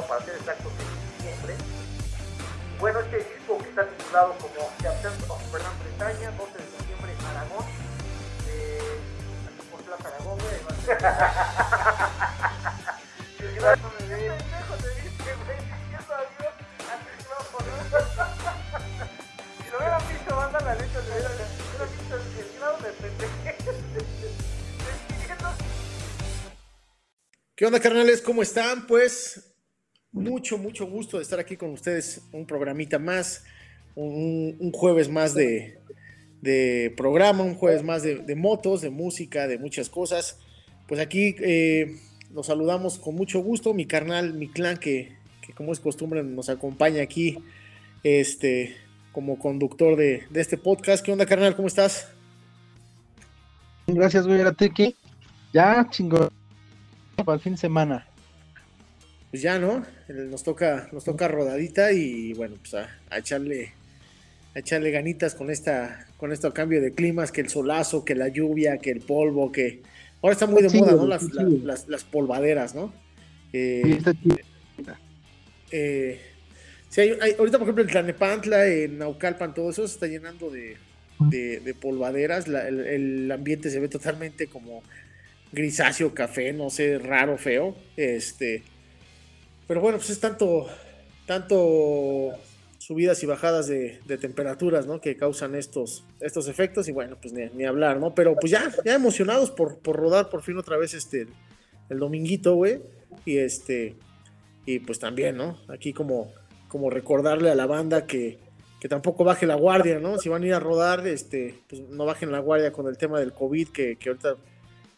para ser exactos en diciembre. Bueno, este disco que está titulado como The Absence of Fernand Bretaña, 12 de diciembre, Aragón. Eh, aquí por Plaza Aragón, güey. ¿Qué onda, carnales? ¿Cómo están? Pues mucho, mucho gusto de estar aquí con ustedes. Un programita más, un, jueves más de, programa, un jueves más de, motos, de música, de muchas cosas. Pues aquí eh, los saludamos con mucho gusto. Mi carnal, mi clan, que, que, como es costumbre nos acompaña aquí este, como conductor de, de este podcast. ¿Qué onda, carnal? ¿Cómo estás? Gracias, güey. ya chingón para el fin de semana. Pues ya, ¿no? Nos toca, nos toca rodadita y bueno, pues a, a echarle, a echarle ganitas con esta, con este cambio de climas, que el solazo, que la lluvia, que el polvo, que ahora está muy de Sí, moda, ¿no? Las, sí, la- güey. las, las polvaderas, ¿no? Eh, Sí, está eh, sí, hay- hay- ahorita, por ejemplo, en Tlanepantla, en Naucalpan, todo eso se está llenando de, de- de polvaderas. La- el, el ambiente se ve totalmente como grisáceo, café, no sé, raro, feo. Este, pero bueno, pues es tanto, tanto subidas y bajadas de, temperaturas, ¿no? Que causan estos, estos efectos y bueno, pues ni, ni hablar, ¿no? Pero pues ya, ya emocionados por, por rodar por fin otra vez este, el, el dominguito, güey. Y este, y pues también, ¿no? Aquí como, como recordarle a la banda que, que tampoco baje la guardia, ¿no? Si van a ir a rodar, este, pues no bajen la guardia con el tema del COVID, que, que ahorita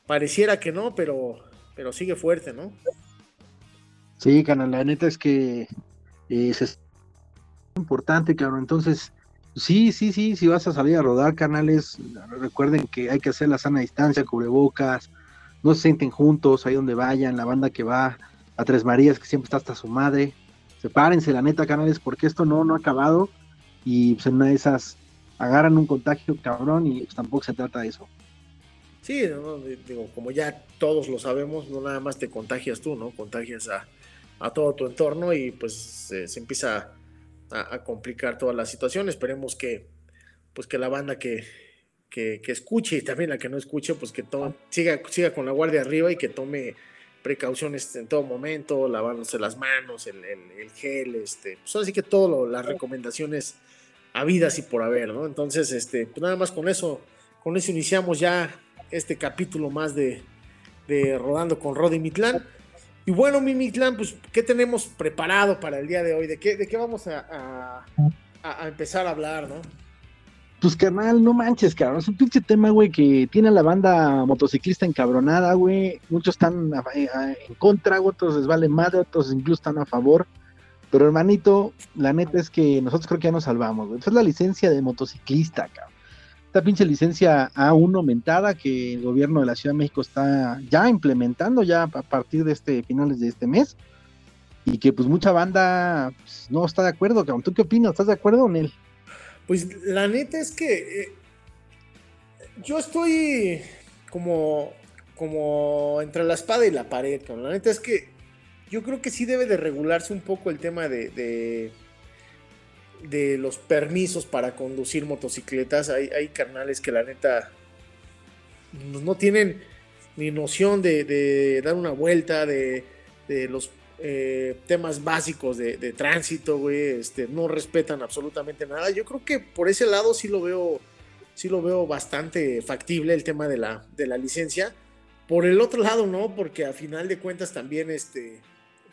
pareciera que no, pero, pero sigue fuerte, ¿no? Sí, canal, la neta es que eh, es importante, cabrón. Entonces, sí, sí, sí, si vas a salir a rodar canales, recuerden que hay que hacer la sana distancia, cubrebocas, no se sienten juntos ahí donde vayan, la banda que va a Tres Marías, que siempre está hasta su madre. Sepárense, la neta, canales, porque esto no, no ha acabado y pues en una de esas agarran un contagio, cabrón, y pues, tampoco se trata de eso. Sí, digo, como ya todos lo sabemos, no nada más te contagias tú, ¿no? Contagias a, a todo tu entorno y pues se, empieza a, complicar toda la situación. Esperemos que, pues que la banda que, que, escuche y también la que no escuche, pues que to- siga, siga con la guardia arriba y que tome precauciones en todo momento, lavándose las manos, el, el, el gel, este, pues así que todas las recomendaciones habidas y por haber, ¿no? Entonces, este, pues nada más con eso, con eso iniciamos ya este capítulo más de, Rodando con Rodi Mitlán. Y bueno, mi Mitlán, pues, ¿qué tenemos preparado para el día de hoy? ¿De qué, de qué vamos a, empezar a hablar, no? Pues carnal, no manches, cabrón. Es un pinche tema, güey, que tiene a la banda motociclista encabronada, güey. Muchos están en contra, otros les vale madre, otros incluso están a favor. Pero hermanito, la neta es que nosotros creo que ya nos salvamos, güey. Esta es la licencia de motociclista, cabrón. Esta pinche licencia A1 aumentada que el gobierno de la Ciudad de México está ya implementando ya a partir de este finales de este mes. Y que pues mucha banda pues, no está de acuerdo. ¿Tú qué opinas? ¿Estás de acuerdo él? Pues la neta es que eh, yo estoy como, como entre la espada y la pared. La neta es que yo creo que sí debe de regularse un poco el tema de, de los permisos para conducir motocicletas. Hay, hay carnales que la neta no- no tienen ni noción de, de dar una vuelta, de, de los eh, temas básicos de, de tránsito, güey, este, no respetan absolutamente nada. Yo creo que por ese lado sí lo veo, sí lo veo bastante factible el tema de la, de la licencia. Por el otro lado, no, porque a final de cuentas también, este,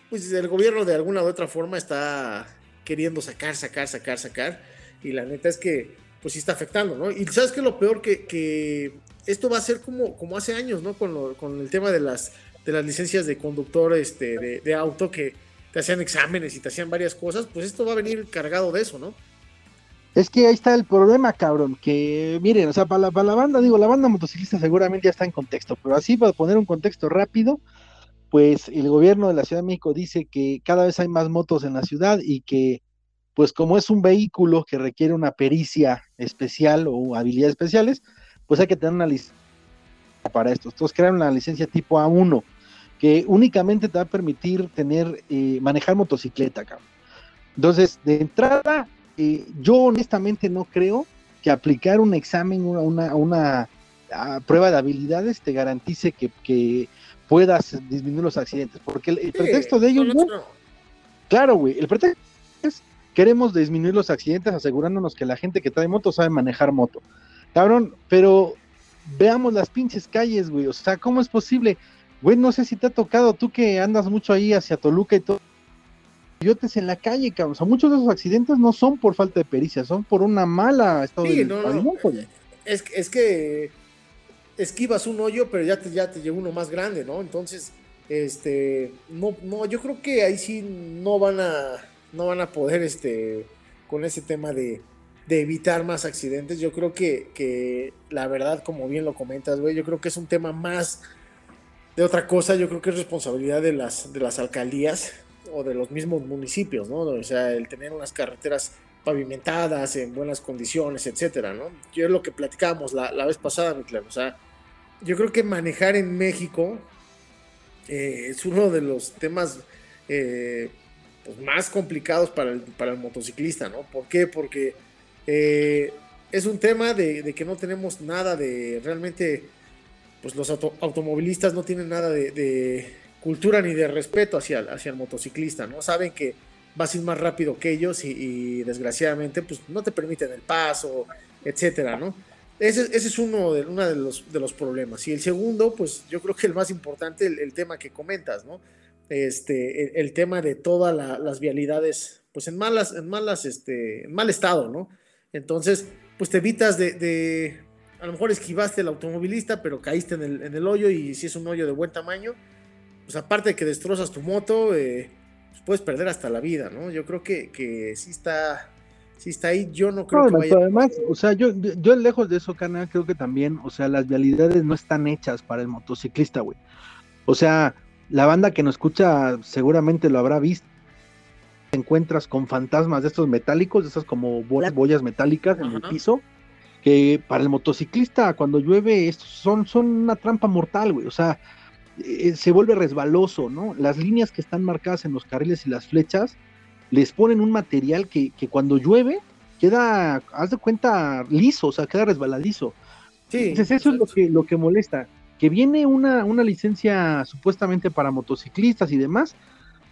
pues el gobierno de alguna u otra forma está queriendo sacar, sacar, sacar, sacar. Y la neta es que, pues sí está afectando, ¿no? Y sabes que lo peor que, esto va a ser como, como hace años, ¿no? Con, lo- con el tema de las, de las licencias de conductor este, de, de auto que te hacían exámenes y te hacían varias cosas, pues esto va a venir cargado de eso, ¿no? Es que ahí está el problema, cabrón, que miren, o sea, para la, para la banda, digo, la banda motociclista seguramente ya está en contexto, pero así para poner un contexto rápido, pues el gobierno de la Ciudad de México dice que cada vez hay más motos en la ciudad y que, pues como es un vehículo que requiere una pericia especial o habilidades especiales, pues hay que tener una licencia para esto. Entonces crearon la licencia tipo A1, que únicamente te va a permitir tener, eh, manejar motocicleta, cabrón. Entonces, de entrada, eh, yo honestamente no creo que aplicar un examen, una, ah, prueba de habilidades te garantice que, puedas disminuir los accidentes, porque el, pretexto de ellos, claro, güey, el pretexto es queremos disminuir los accidentes asegurándonos que la gente que trae moto sabe manejar moto. Cabrón, pero veamos las pinches calles, güey, o sea, ¿cómo es posible? Güey, no sé si te ha tocado tú que andas mucho ahí hacia Toluca y todo coyotes en la calle, cabrón. O sea, muchos de esos accidentes no son por falta de pericia, son por una mala estado de no, Es, es que esquivas un hoyo, pero ya te, ya te llegó uno más grande, ¿no? Entonces, este, no, no, yo creo que ahí sí no van a, no van a poder, este, con ese tema de, de evitar más accidentes. Yo creo que, que la verdad, como bien lo comentas, güey, yo creo que es un tema más de otra cosa. Yo creo que es responsabilidad de las, de las alcaldías o de los mismos municipios, ¿no? O sea, el tener unas carreteras pavimentadas en buenas condiciones, etcétera, ¿no? Yo es lo que platicábamos la, vez pasada, mi claro. O sea, yo creo que manejar en México eh, es uno de los temas eh, pues, más complicados para el, para el motociclista, ¿no? ¿Por qué? Porque eh, es un tema de, que no tenemos nada de realmente, pues los automovilistas no tienen nada de cultura ni de respeto hacia, hacia el motociclista, ¿no? Saben que vas a ir más rápido que ellos y, desgraciadamente pues no te permiten el paso, etcétera, ¿no? Ese, ese es uno, de, de, los, de los problemas. Y el segundo, pues yo creo que el más importante, el, tema que comentas, ¿no? Este, el, tema de todas las vialidades, pues en malas, en malas, este, en mal estado, ¿no? Entonces, pues te evitas de, a lo mejor esquivaste el automovilista, pero caíste en el, en el hoyo y si es un hoyo de buen tamaño, pues aparte de que destrozas tu moto, eh, pues puedes perder hasta la vida, ¿no? Yo creo que, que sí está, sí está ahí. Yo no creo que vaya. Además, o sea, yo, yo lejos de eso, canal, creo que también, o sea, las vialidades no están hechas para el motociclista, güey. O sea, la banda que nos escucha seguramente lo habrá visto. Te encuentras con fantasmas de estos metálicos, de esas como boyas metálicas en el piso, que para el motociclista cuando llueve estos son, son una trampa mortal, güey. O sea, eh, se vuelve resbaloso, ¿no? Las líneas que están marcadas en los carriles y las flechas les ponen un material que, cuando llueve queda, haz de cuenta, liso, o sea, queda resbaladizo. Sí, Entonces eso es lo que, lo que molesta, que viene una, una licencia supuestamente para motociclistas y demás,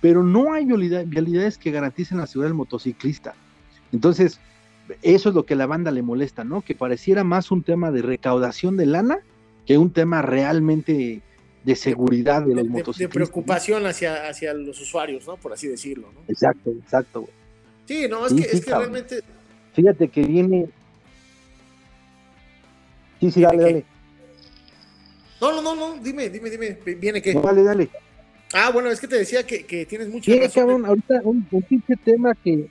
pero no hay vialidades que garanticen la seguridad del motociclista. Entonces, eso es lo que a la banda le molesta, ¿no? Que pareciera más un tema de recaudación de lana que un tema realmente de seguridad de, los motociclistas. De preocupación hacia, hacia los usuarios, ¿no? Por así decirlo, ¿no? Exacto, exacto, güey. Sí, no, es, que, es que realmente... Fíjate que viene... Sí, sí, dale, dale. No, no, no, no, dime, dime, dime, ¿viene qué? dale, dale. Ah, bueno, es que te decía que, que tienes mucha Viene, cabrón, ahorita un, pinche tema que...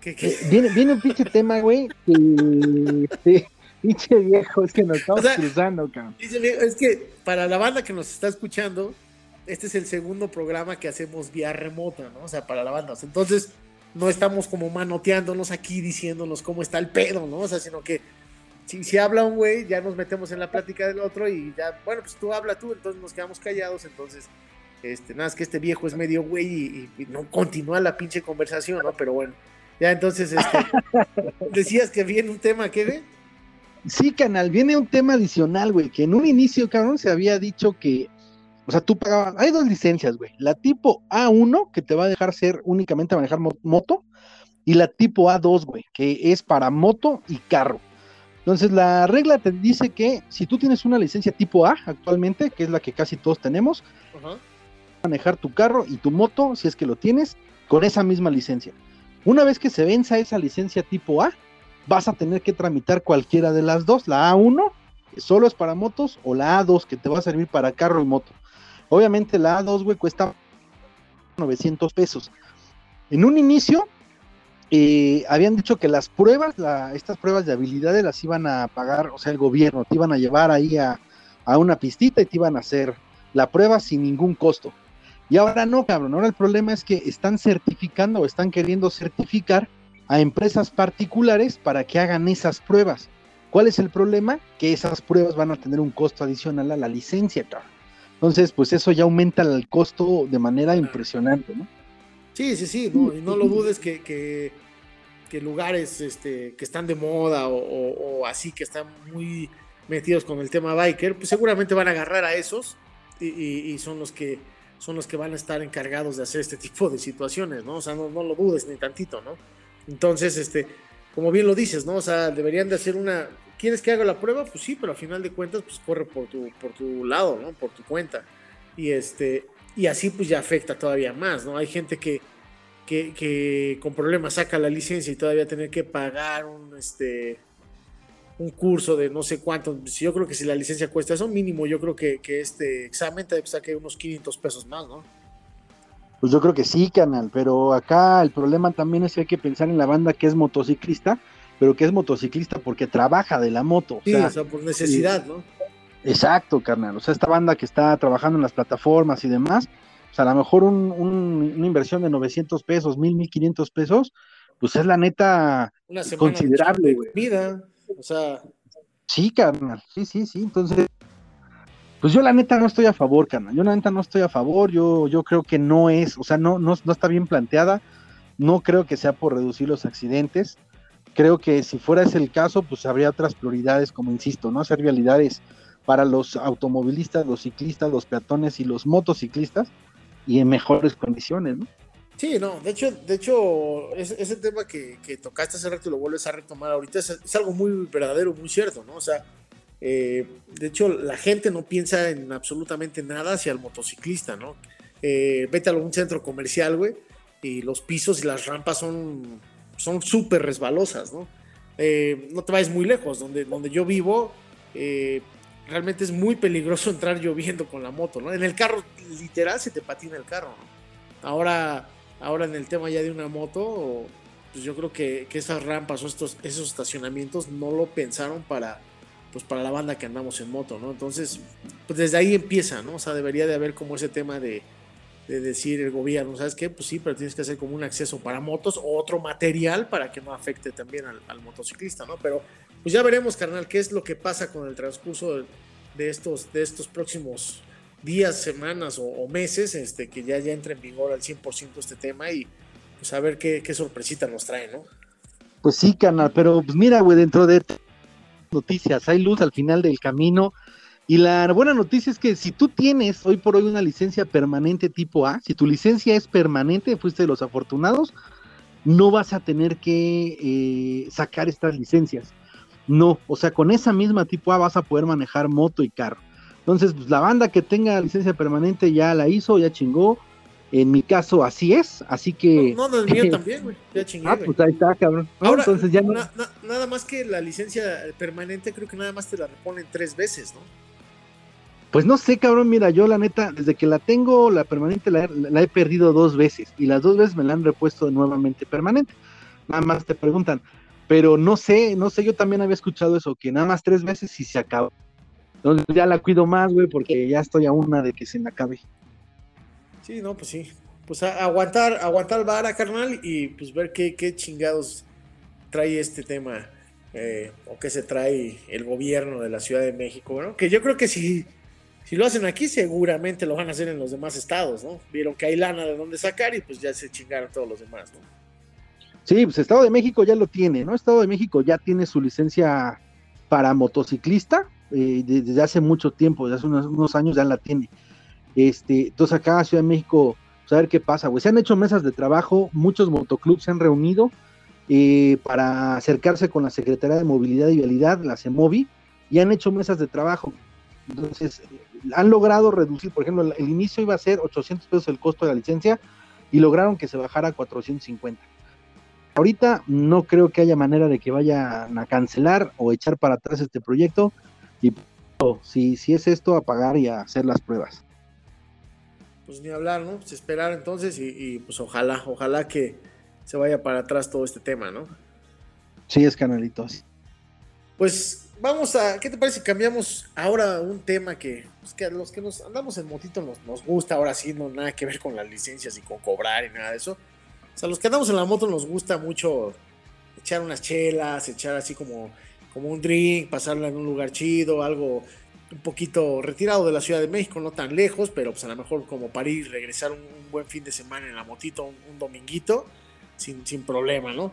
¿Qué, qué? Eh, viene, viene un pinche tema, güey, que... Pinche viejo, es que nos estamos cruzando, cabrón. Es que para la banda que nos está escuchando, este es el segundo programa que hacemos vía remota, ¿no? O sea, para la banda. entonces, no estamos como manoteándonos aquí diciéndonos cómo está el pedo, ¿no? O sea, sino que si, si habla un güey, ya nos metemos en la plática del otro y ya, bueno, pues tú habla tú, entonces nos quedamos callados, entonces, este, nada, es que este viejo es medio güey y, y no continúa la pinche conversación, ¿no? Pero bueno, ya entonces, este, decías que viene un tema, ¿qué, ve? Sí, canal, viene un tema adicional, güey, que en un inicio, cabrón, se había dicho que, o sea, tú pagabas, hay dos licencias, güey, la tipo A1, que te va a dejar ser únicamente manejar moto, y la tipo A2, güey, que es para moto y carro. Entonces, la regla te dice que si tú tienes una licencia tipo A actualmente, que es la que casi todos tenemos, manejar tu carro y tu moto, si es que lo tienes, con esa misma licencia. Una vez que se venza esa licencia tipo A, vas a tener que tramitar cualquiera de las dos, la A1, que solo es para motos, o la A2, que te va a servir para carro y moto. Obviamente la A2, güey, cuesta 900 pesos. En un inicio, eh, habían dicho que las pruebas, estas pruebas de habilidades las iban a pagar, o sea, el gobierno, te iban a llevar ahí a, a una pistita y te iban a hacer la prueba sin ningún costo. Y ahora no, cabrón, ahora el problema es que están certificando o están queriendo certificar a empresas particulares para que hagan esas pruebas. ¿Cuál es el problema? Que esas pruebas van a tener un costo adicional a la licencia, Entonces, pues eso ya aumenta el costo de manera impresionante, ¿no? Sí, sí, sí, no, y no lo dudes que, que, lugares este, que están de moda o, así, que están muy metidos con el tema biker, pues seguramente van a agarrar a esos y, son los que son los que van a estar encargados de hacer este tipo de situaciones, ¿no? O sea, no, no lo dudes ni tantito, ¿no? Entonces, este, como bien lo dices, ¿no? O sea, deberían de hacer una, ¿quieres que haga la prueba? Pues sí, pero al final de cuentas, pues corre por tu, por tu lado, ¿no? Por tu cuenta. Y este, y así pues ya afecta todavía más, ¿no? Hay gente que, que, con problemas saca la licencia y todavía tener que pagar un, este, un curso de no sé cuánto. Yo creo que si la licencia cuesta eso mínimo, yo creo que, este examen te saque unos 500 pesos más, ¿no? Pues yo creo que sí, canal, pero acá el problema también es que hay que pensar en la banda que es motociclista, pero que es motociclista porque trabaja de la moto. Sí, o sea, por necesidad, ¿no? Exacto, carnal. O sea, esta banda que está trabajando en las plataformas y demás, o sea, a lo mejor una inversión de 900 pesos, 1000, 1500 pesos, pues es la neta considerable, güey. Vida, o sea. Sí, carnal. Sí, sí, sí. Entonces, pues yo la neta no estoy a favor, carnal. Yo la neta no estoy a favor. Yo, yo creo que no es, o sea, no, no, no está bien planteada. No creo que sea por reducir los accidentes. Creo que si fuera ese el caso, pues habría otras prioridades, como insisto, ¿no? Hacer vialidades para los automovilistas, los ciclistas, los peatones y los motociclistas y en mejores condiciones, ¿no? Sí, no, de hecho, de hecho, ese, tema que, tocaste hace rato y lo vuelves a retomar ahorita es, algo muy verdadero, muy cierto, ¿no? O sea, eh, de hecho, la gente no piensa en absolutamente nada hacia el motociclista, ¿no? Eh, vete a algún centro comercial, güey, y los pisos y las rampas son son súper resbalosas, ¿no? Eh, no te vayas muy lejos, donde, donde yo vivo, realmente es muy peligroso entrar lloviendo con la moto, ¿no? En el carro, literal, se te patina el carro. Ahora, ahora en el tema ya de una moto, pues yo creo que, esas rampas o estos, esos estacionamientos no lo pensaron para, pues para la banda que andamos en moto, ¿no? Entonces, pues desde ahí empieza, ¿no? O sea, debería de haber como ese tema de, decir el gobierno, ¿sabes qué? Pues sí, pero tienes que hacer como un acceso para motos o otro material para que no afecte también al, motociclista, ¿no? Pero pues ya veremos, carnal, qué es lo que pasa con el transcurso de, estos, de estos próximos días, semanas o, meses, este, que ya, ya entre en vigor al 100% este tema y pues a ver qué, sorpresita nos trae, ¿no? Pues sí, carnal, pero pues mira, güey, dentro de noticias, hay luz al final del camino. Y la buena noticia es que si tú tienes hoy por hoy una licencia permanente tipo A, si tu licencia es permanente, fuiste de los afortunados, no vas a tener que eh, sacar estas licencias. No, o sea, con esa misma tipo A vas a poder manejar moto y carro. Entonces, pues la banda que tenga licencia permanente ya la hizo, ya chingó. En mi caso así es, así que... No, no, el mío también, güey. Ya chingué, Ah, pues ahí está, cabrón. Ahora, entonces ya no... nada más que la licencia permanente creo que nada más te la reponen tres veces, ¿no? Pues no sé, cabrón, mira, yo la neta, desde que la tengo, la permanente la, la, he perdido dos veces y las dos veces me la han repuesto nuevamente permanente. Nada más te preguntan, pero no sé, no sé, yo también había escuchado eso, que nada más tres veces y se acaba. Entonces ya la cuido más, güey, porque ya estoy a una de que se me acabe. Sí, no, pues sí. Pues aguantar, aguantar vara, carnal, y pues ver qué, qué chingados trae este tema, eh, o qué se trae el gobierno de la Ciudad de México, ¿no? Que yo creo que si, si lo hacen aquí, seguramente lo van a hacer en los demás estados, ¿no? Vieron que hay lana de dónde sacar y pues ya se chingaron todos los demás, ¿no? Sí, pues Estado de México ya lo tiene, ¿no? Estado de México ya tiene su licencia para motociclista, eh, desde hace mucho tiempo, desde hace unos, años ya la tiene. Este, entonces acá Ciudad de México, pues a ver qué pasa, güey. Se han hecho mesas de trabajo, muchos motoclubs se han reunido eh, para acercarse con la Secretaría de Movilidad y Vialidad, la CEMOVI, y han hecho mesas de trabajo. Entonces, han logrado reducir, por ejemplo, el inicio iba a ser 800 pesos el costo de la licencia y lograron que se bajara a 450 ahorita no creo que haya manera de que vayan a cancelar o echar para atrás este proyecto y si, si es esto, a pagar y a hacer las pruebas. Pues ni hablar, ¿no? Pues esperar entonces y, pues ojalá, ojalá que se vaya para atrás todo este tema, ¿no? Sí, es canalitos. Pues vamos a, ¿qué te parece si cambiamos ahora un tema que, pues que a los que nos andamos en motito nos, nos gusta, ahora sí, no nada que ver con las licencias y con cobrar y nada de eso o sea, los que andamos en la moto nos gusta mucho echar unas chelas, echar así como, como un drink, pasarla en un lugar chido, algo, un poquito retirado de la Ciudad de México, no tan lejos, pero pues a lo mejor como para ir, regresar un, buen fin de semana en la motito, un, dominguito, sin, sin, problema, ¿no?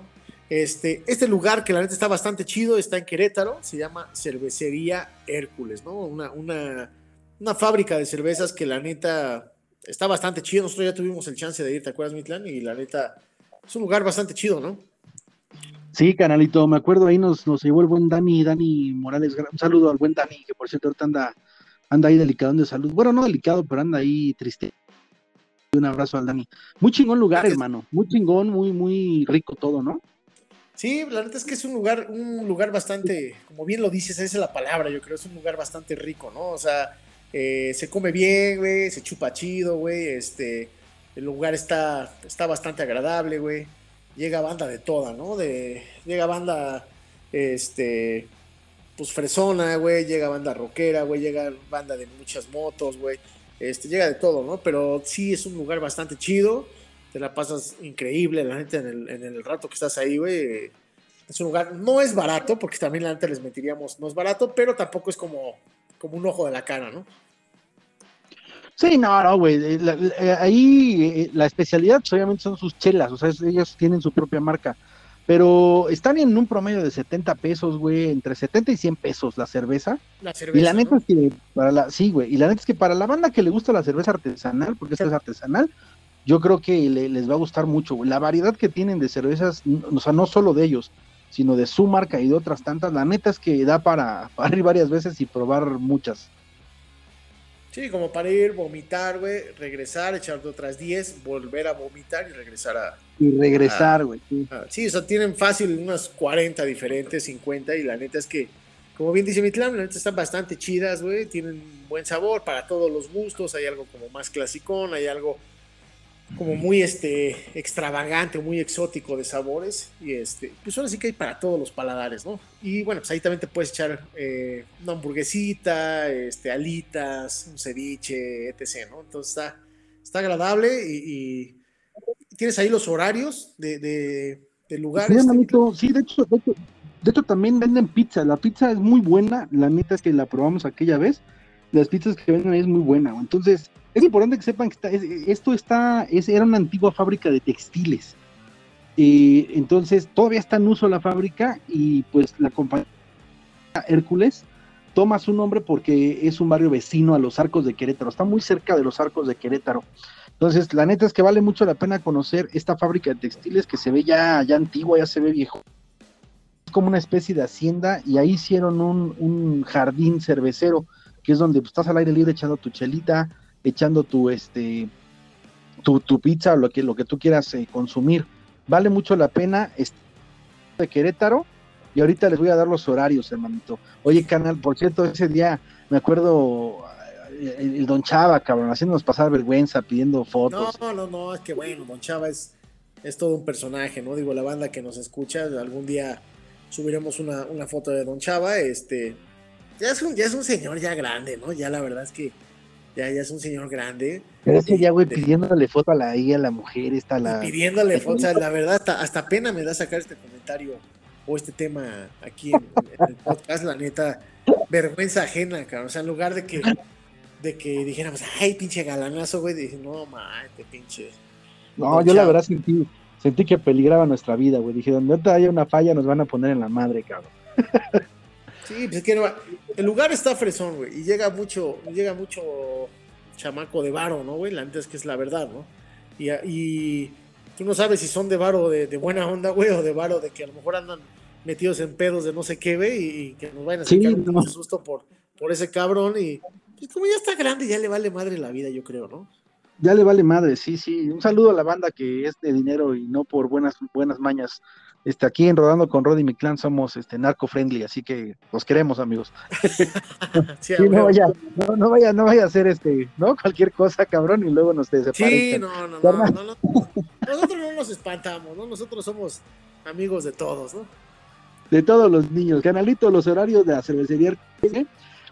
Este, este lugar que la neta está bastante chido, está en Querétaro, se llama Cervecería Hércules, ¿no? Una, una, una fábrica de cervezas que la neta está bastante chido. Nosotros ya tuvimos el chance de ir, ¿te acuerdas, Mitlan? Y la neta es un lugar bastante chido, ¿no? Sí, canalito, me acuerdo ahí nos, nos llevó el buen Dani, Dani Morales, un saludo al buen Dani, que por cierto ahorita anda, anda ahí delicado de salud. Bueno, no delicado, pero anda ahí triste. Un abrazo al Dani. Muy chingón lugar, hermano. Muy chingón, muy, muy rico todo, ¿no? Sí, la verdad es que es un lugar, un lugar bastante, como bien lo dices, esa es la palabra, yo creo, es un lugar bastante rico, ¿no? O sea, eh, se come bien, güey, se chupa chido, güey, este, el lugar está, está bastante agradable, güey llega banda de toda, ¿no? Llega banda, este, pues fresona, güey, llega banda rockera, güey, llega banda de muchas motos, güey, este, llega de todo, ¿no? Pero sí es un lugar bastante chido, te la pasas increíble, la gente en el, en el rato que estás ahí, güey. Es un lugar, no es barato, porque también gente les mentiríamos, no es barato, pero tampoco es como, como un ojo de la cara, ¿no? Sí, no, no, güey. Eh, eh, ahí eh, la especialidad pues, obviamente son sus chelas, o sea, ellos tienen su propia marca. Pero están en un promedio de 70 pesos, güey, entre 70 y 100 pesos la cerveza. La cerveza. Y la neta es que para la, sí, güey, y la neta es que para la banda que le gusta la cerveza artesanal, porque esta es artesanal, yo creo que les va a gustar mucho, güey. La variedad que tienen de cervezas, o sea, no solo de ellos, sino de su marca y de otras tantas, la neta es que da para, para ir varias veces y probar muchas. Sí, como para ir, vomitar, güey, regresar, echarte otras 10, volver a vomitar y regresar a... Y regresar, güey. sí. o sea, tienen fácil unas 40 diferentes, 50, y la neta es que, como bien dice Mitlam, la neta están bastante chidas, güey, tienen buen sabor para todos los gustos, hay algo como más clasicón, hay algo como muy este extravagante, muy exótico de sabores y este, pues ahora sí que hay para todos los paladares, ¿no? Y bueno, pues ahí también te puedes echar eh, una hamburguesita, este, alitas, un ceviche, etc., ¿no? Entonces está, está agradable y, tienes ahí los horarios de, de, lugares. Sí, de hecho, de hecho, de hecho también venden pizza, la pizza es muy buena, la neta es que la probamos aquella vez, las pizzas que venden ahí es muy buena, entonces es importante que sepan que esto está, es, era una antigua fábrica de textiles. Eh, entonces todavía está en uso la fábrica y pues la compañía Hércules toma su nombre porque es un barrio vecino a los arcos de Querétaro, está muy cerca de los arcos de Querétaro. Entonces, la neta es que vale mucho la pena conocer esta fábrica de textiles que se ve ya, ya antigua, ya se ve viejo. Es como una especie de hacienda y ahí hicieron un, jardín cervecero, que es donde pues, estás al aire libre echando tu chelita, echando tu este tu, pizza o lo que, lo que tú quieras eh, consumir. Vale mucho la pena. Este de Querétaro. Y ahorita les voy a dar los horarios, hermanito. Oye, canal, por cierto, ese día me acuerdo eh, el, Don Chava, cabrón, haciéndonos pasar vergüenza, pidiendo fotos. No, no, no, es que bueno, Don Chava es, es todo un personaje, ¿no? Digo, la banda que nos escucha, algún día subiremos una, una foto de Don Chava, este, ya es, un, ya es un señor ya grande, ¿no? Ya la verdad es que ya, ya es un señor grande. Pero ese ya, güey, pidiéndole foto a la, a la mujer, está la... Pidiéndole foto, o sea, la verdad, hasta, pena me da sacar este comentario o este tema aquí en, el podcast, la neta, vergüenza ajena, cabrón. O sea, en lugar de que, de que dijéramos, ay, pinche galanazo, güey, dije, no, mate, pinche. No, yo la verdad sentí, sentí que peligraba nuestra vida, güey. Dije, donde haya una falla nos van a poner en la madre, cabrón. Sí, pues es que el lugar está fresón, güey, y llega mucho, llega mucho chamaco de varo, ¿no, güey? La antes que es la verdad, ¿no? Y, y tú no sabes si son de varo de, buena onda, güey, o de varo de que a lo mejor andan metidos en pedos de no sé qué, güey, y, que nos vayan a sacar un susto por, por ese cabrón, y pues, como ya está grande, ya le vale madre la vida, yo creo, ¿no? Ya le vale madre, sí, sí. Un saludo a la banda que es de dinero y no por buenas, buenas mañas este, aquí en Rodando con Rod y mi clan somos este, narco friendly, así que los queremos, amigos. sí, no, vaya, no, no, vaya, no vaya a hacer este, ¿no? Cualquier cosa, cabrón, y luego nos desaparezcan. Sí, no, no, no, no, Nosotros no nos espantamos, ¿no? Nosotros somos amigos de todos, ¿no? De todos los niños. Canalito, los horarios de la cervecería.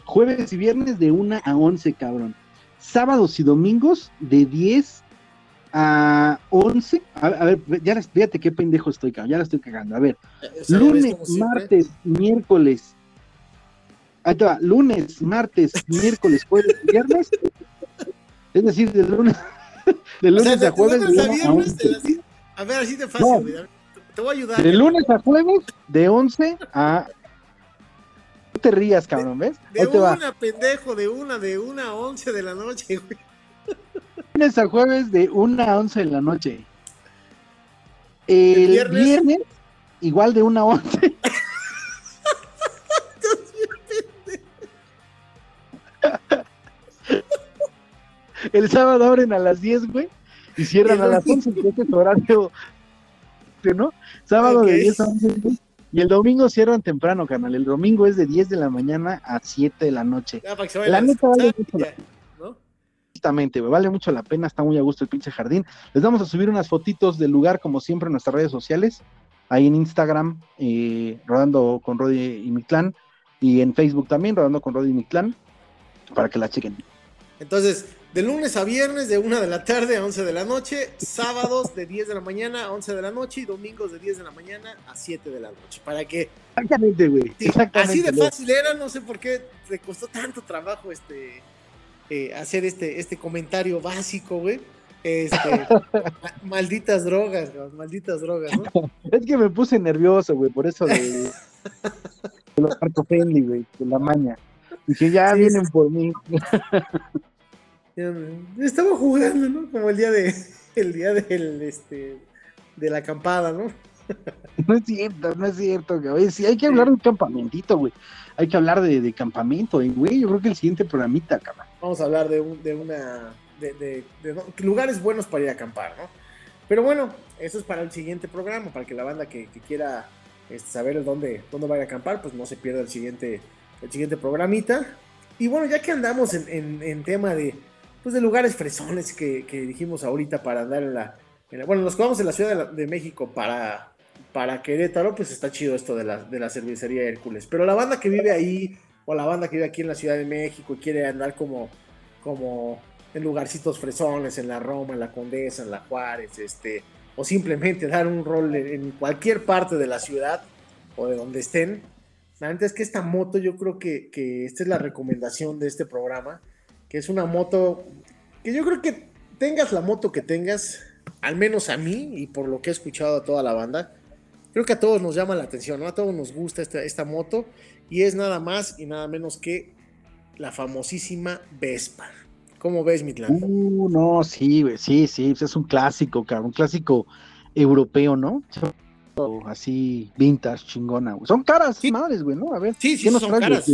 Jueves y viernes de 1 a 11, cabrón. Sábados y domingos de 10 a 11. A, ver, ya fíjate qué pendejo estoy, ya la estoy cagando. A ver, lunes, martes, miércoles Ahí te va, lunes, martes, miércoles, jueves, viernes. Es decir, de lunes, de lunes a jueves. a, ver, así de fácil, Te voy a ayudar. De lunes a jueves, de 11 a. No te rías, cabrón, ¿ves? De, una, pendejo, de una, de una a 11 de la noche, güey. Lunes a jueves, de una a 11 de la noche. El, viernes? igual de una a 11. El sábado abren a las 10, güey, y cierran a las 11, que es horario, ¿no? Sábado de 10 a 11, Y el domingo cierran temprano, canal. El domingo es de 10 de la mañana a 7 de la noche. la neta vale mucho Justamente, güey, vale mucho la pena, está muy a gusto el pinche jardín. Les vamos a subir unas fotitos del lugar, como siempre, en nuestras redes sociales. Ahí en Instagram, eh, rodando con Rodi y mi clan. Y en Facebook también, rodando con Rodi y mi clan, para que la chequen. Entonces, de lunes a viernes de 1 de la tarde a 11 de la noche, sábados de 10 de la mañana a 11 de la noche y domingos de 10 de la mañana a 7 de la noche. Para que. Exactamente, güey. así de fácil era, no sé por qué le costó tanto trabajo este eh, hacer este, este comentario básico, güey. Este, malditas drogas, malditas drogas, ¿no? Es que me puse nervioso, güey, por eso de, de los güey, de la maña. Dije, ya vienen por mí. Estaba jugando, ¿no? Como el día de el día del este de la acampada, ¿no? No es cierto, no es cierto, güey. Sí, hay que hablar de un campamentito, güey. Hay que hablar de, de campamento, güey. Yo creo que el siguiente programita, cabrón. Vamos a hablar de, de una. De, lugares buenos para ir a acampar, ¿no? Pero bueno, eso es para el siguiente programa, para que la banda que, quiera este, saber dónde, dónde va a acampar, pues no se pierda el siguiente, el siguiente programita. Y bueno, ya que andamos en, en tema de, pues de lugares fresones que, dijimos ahorita para andar en la, bueno, nos quedamos en la Ciudad de, México para, para Querétaro, pues está chido esto de la, de la cervecería Hércules. Pero la banda que vive ahí, o la banda que vive aquí en la Ciudad de México y quiere andar como, como en lugarcitos fresones, en la Roma, en la Condesa, en la Juárez, este, o simplemente dar un rol en, cualquier parte de la ciudad o de donde estén. La verdad es que esta moto, yo creo que, que esta es la recomendación de este programa que es una moto que yo creo que tengas la moto que tengas, al menos a mí y por lo que he escuchado a toda la banda, creo que a todos nos llama la atención, ¿no? A todos nos gusta esta, esta moto y es nada más y nada menos que la famosísima Vespa. ¿Cómo ves, Mitlan? Uh, no, sí, sí, sí, pues es un clásico, cabrón, un clásico europeo, ¿no? Así, vintage, chingona, Son caras, sí. madres, güey, ¿no? A ver, sí, sí, son caras.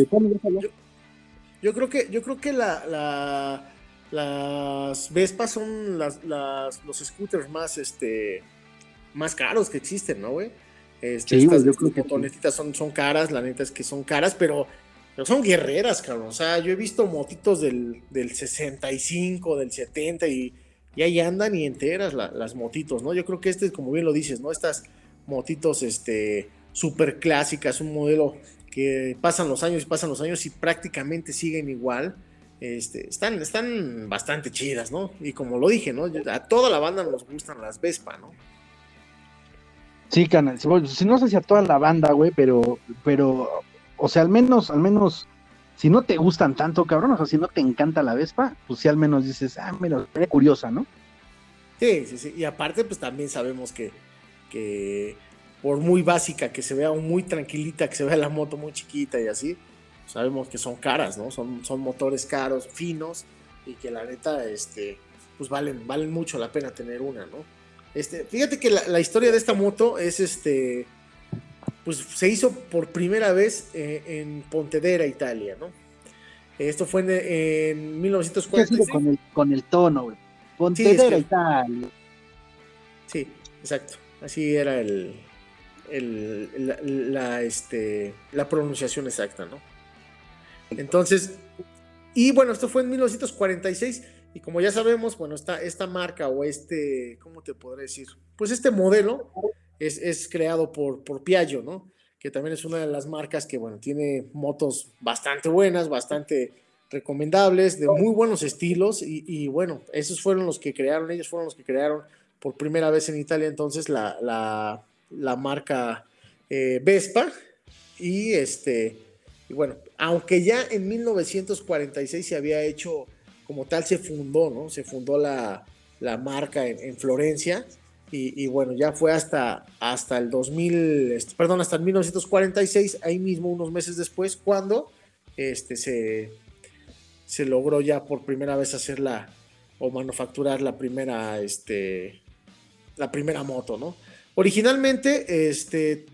Yo creo que, yo creo que la, las Vespas son las, los scooters más, este, más caros que existen, ¿no, güey? Este, sí, estas, yo creo que son, son caras, la neta es que son caras, pero, pero son guerreras, cabrón. O sea, yo he visto motitos del, del 65, del 70 y, y ahí andan y enteras las motitos, ¿no? Yo creo que este, como bien lo dices, ¿no? Estas motitos, este, súper clásicas, un modelo que pasan los años y pasan los años y prácticamente siguen igual. Este, están, están bastante chidas, ¿no? Y como lo dije, ¿no? A toda la banda nos gustan las Vespa, ¿no? Sí, canal. Si no sé si a toda la banda, güey, pero, pero, o sea, al menos, al menos, si no te gustan tanto, cabrón, o sea, si no te encanta la Vespa, pues sí al menos dices, ah, mira, es curiosa, ¿no? Sí, sí, sí. Y aparte, pues también sabemos que, que por muy básica que se vea, muy tranquilita, que se vea la moto muy chiquita y así, sabemos que son caras, ¿no? Son, son motores caros, finos, y que la neta, este, pues valen, valen mucho la pena tener una, ¿no? Este, fíjate que la, historia de esta moto es este, pues se hizo por primera vez eh, en Pontedera, Italia, ¿no? Esto fue en, en 1946. Con el, con el tono, güey. Pontedera, Italia. Sí, exacto. Así era el, el, la, este, la pronunciación exacta, ¿no? Entonces, y bueno, esto fue en 1946 y como ya sabemos, bueno, esta, esta marca o este, ¿cómo te podré decir? Pues este modelo es, es creado por, por Piaggio, ¿no? Que también es una de las marcas que, bueno, tiene motos bastante buenas, bastante recomendables, de muy buenos estilos y, bueno, esos fueron los que crearon, ellos fueron los que crearon por primera vez en Italia entonces la, la, la marca eh, Vespa y este Y bueno, aunque ya en 1946 se había hecho como tal, se fundó, ¿no? Se fundó la, marca en, Florencia. Y, bueno, ya fue hasta, hasta el 2000, este, perdón, hasta el 1946, ahí mismo, unos meses después, cuando este, se, se logró ya por primera vez hacer la, o manufacturar la primera, este, la primera moto, ¿no? Originalmente, este,